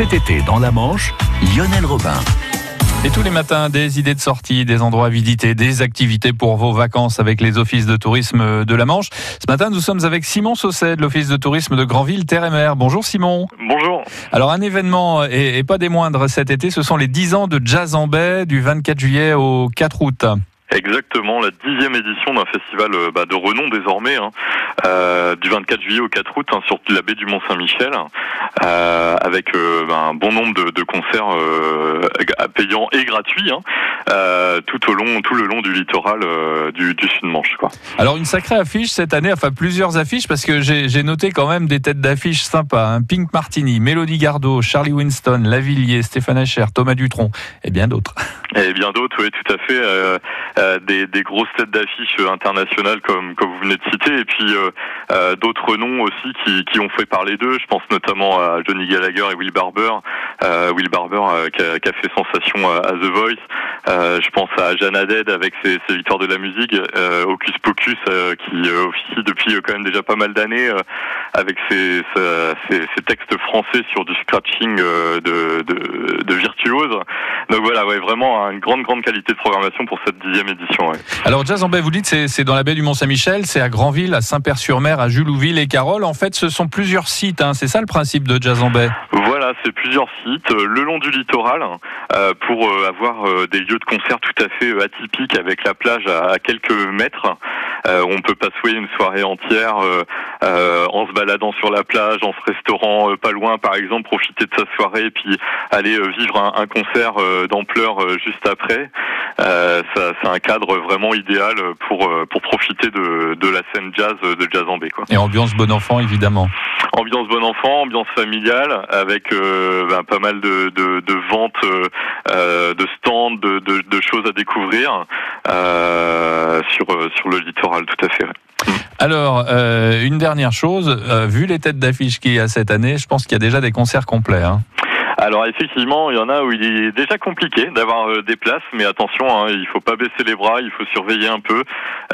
Cet été, dans la Manche, Lionel Robin. Et tous les matins, des idées de sortie, des endroits à visiter, des activités pour vos vacances avec les offices de tourisme de la Manche. Ce matin, nous sommes avec Simon Sausset de l'office de tourisme de Granville, Terre et Mer. Bonjour Simon. Bonjour. Alors un événement, et, et pas des moindres cet été, ce sont les 10 ans de Jazz en Baie du 24 juillet au 4 août. Exactement, la dixième édition d'un festival euh, bah, de renom désormais, hein, euh, du 24 juillet au 4 août hein, sur la baie du Mont-Saint-Michel, euh, avec euh, bah, un bon nombre de, de concerts payants et gratuits, hein, tout au long, tout le long du littoral du, du Sud-Manche. Alors une sacrée affiche cette année, enfin plusieurs affiches parce que j'ai noté quand même des têtes d'affiches sympas. Pink Martini, Mélodie Gardot, Charlie Winston, Lavillier, Stéphane Acher, Thomas Dutronc et bien d'autres. Et bien d'autres, oui, tout à fait. Euh, des, des grosses têtes d'affiches internationales comme, comme vous venez de citer, et puis euh, euh, d'autres noms aussi qui, qui ont fait parler d'eux. Je pense notamment à Johnny Gallagher et Will Barber. Will Barber qui, a, qui a fait sensation à, The Voice. Je pense à Jeanne Haddad avec ses, ses victoires de la musique. Hocus Pocus qui officie depuis quand même déjà pas mal d'années avec ses, ses, ses textes français sur du scratching de, de, de virtuose. Donc voilà, ouais, vraiment une grande grande qualité de programmation pour cette dixième édition. Ouais. Alors Jazz en Baie, vous dites c'est c'est dans la baie du Mont-Saint-Michel, c'est à Granville, à Saint-Père-sur-Mer, à Julouville et Carole. En fait, ce sont plusieurs sites. Hein. C'est ça le principe de Jazz en Baie. Voilà, c'est plusieurs sites euh, le long du littoral euh, pour euh, avoir euh, des lieux de concert tout à fait atypiques avec la plage à, à quelques mètres. Euh, on peut passer une soirée entière euh, euh, en se baladant sur la plage, en se restaurant pas loin par exemple, profiter de sa soirée puis aller vivre un, concert d'ampleur juste après. Euh, ça, c'est un cadre vraiment idéal pour pour profiter de, de la scène jazz de Jazz en Baie, quoi. Et ambiance bon enfant, évidemment. Ambiance bon enfant, ambiance familiale, avec euh, ben, pas mal de, de, ventes, euh, euh, de stands, de, choses à découvrir euh, sur, euh, sur le littoral, tout à fait. ouais. Alors, euh, une dernière chose, vu les têtes d'affiche qu'il y a cette année, je pense qu'il y a déjà des concerts complets. Hein. Alors effectivement, il y en a où il est déjà compliqué d'avoir euh, des places, mais attention, hein, il faut pas baisser les bras, il faut surveiller un peu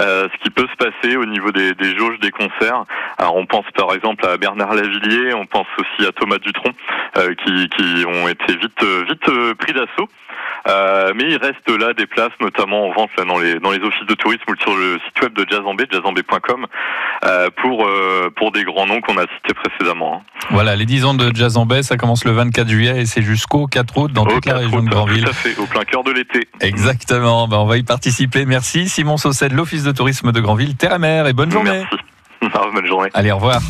euh, ce qui peut se passer au niveau des, des jauges des concerts. Alors on pense par exemple à Bernard Lavillier, on pense aussi à Thomas Dutronc, euh, qui, qui ont été vite vite pris d'assaut. Euh, mais il reste là des places, notamment en vente là, dans les dans les offices de tourisme ou sur le site web de Jazzambé, jazzambé.com, euh, pour euh, pour des grands noms qu'on a cités précédemment. hein. Voilà, les 10 ans de Jazz en Baie, ça commence le 24 juillet et c'est jusqu'au 4 août dans Au toute la 4 région de août, Granville. Tout à fait, au plein cœur de l'été. Exactement, ben, on va y participer. Merci Simon Sausset de l'Office de tourisme de Granville, Terre et Mer et bonne journée. Merci. Bonne journée. Allez, au revoir.